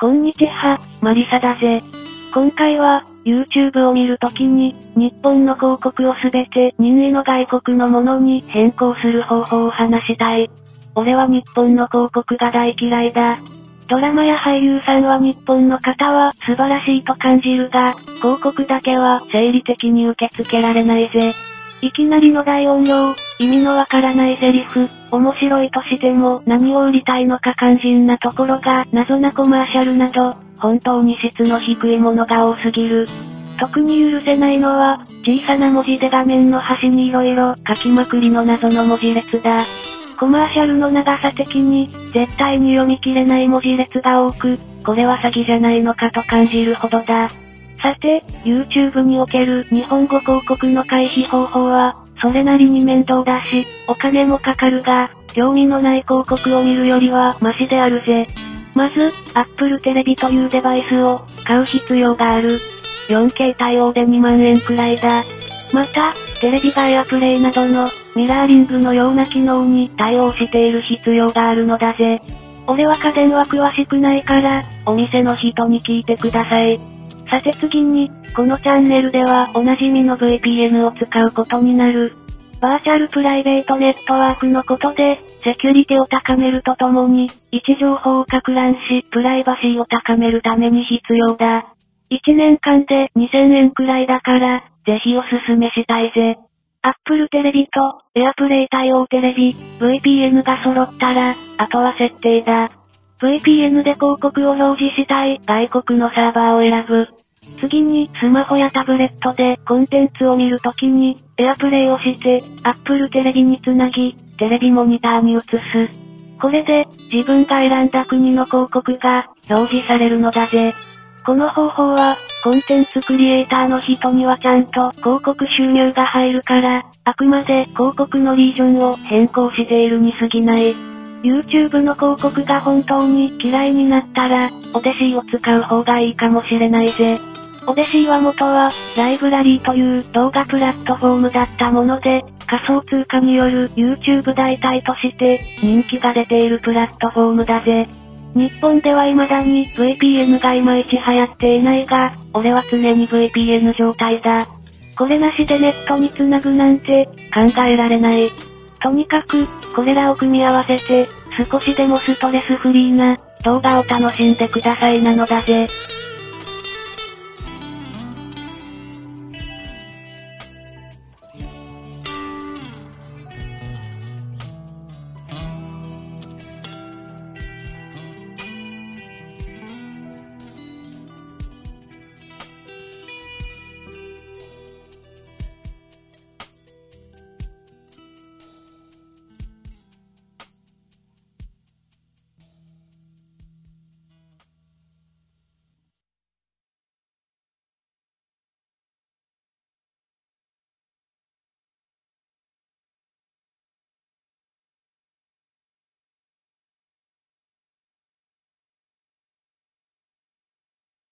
こんにちは、マリサだぜ。今回は、YouTube を見るときに、日本の広告をすべて任意の外国のものに変更する方法を話したい。俺は日本の広告が大嫌いだ。ドラマや俳優さんは日本の方は素晴らしいと感じるが、広告だけは生理的に受け付けられないぜ。いきなりの大音量、意味のわからないセリフ、面白いとしても何を売りたいのか肝心なところが謎なコマーシャルなど、本当に質の低いものが多すぎる。特に許せないのは、小さな文字で画面の端に色々書きまくりの謎の文字列だ。コマーシャルの長さ的に、絶対に読み切れない文字列が多く、これは詐欺じゃないのかと感じるほどだ。さて、YouTube における日本語広告の回避方法は、それなりに面倒だし、お金もかかるが、興味のない広告を見るよりはマシであるぜ。まず、Apple テレビというデバイスを買う必要がある。4K 対応で2万円くらいだ。また、テレビがエアプレイなどのミラーリングのような機能に対応している必要があるのだぜ。俺は家電は詳しくないから、お店の人に聞いてください。さて次に、このチャンネルではおなじみの VPN を使うことになる。バーチャルプライベートネットワークのことで、セキュリティを高めるとともに、位置情報を拡乱し、プライバシーを高めるために必要だ。1年間で2000円くらいだから、ぜひおすすめしたいぜ。Apple テレビと、AirPlay 対応テレビ、VPN が揃ったら、あとは設定だ。VPN で広告を表示したい外国のサーバーを選ぶ。次に、スマホやタブレットでコンテンツを見るときに、AirPlay をして、Apple テレビにつなぎ、テレビモニターに移す。これで、自分が選んだ国の広告が、表示されるのだぜ。この方法は、コンテンツクリエイターの人にはちゃんと広告収入が入るから、あくまで広告のリージョンを変更しているに過ぎない。YouTube の広告が本当に嫌いになったら、オデシーを使う方がいいかもしれないぜ。オデシーは元は、ライブラリーという動画プラットフォームだったもので、仮想通貨による YouTube 代替として人気が出ているプラットフォームだぜ。日本では未だに VPN がいまいち流行っていないが、俺は常に VPN 状態だ。これなしでネットに繋ぐなんて考えられない。とにかく、これらを組み合わせて、少しでもストレスフリーな動画を楽しんでくださいなのだぜ。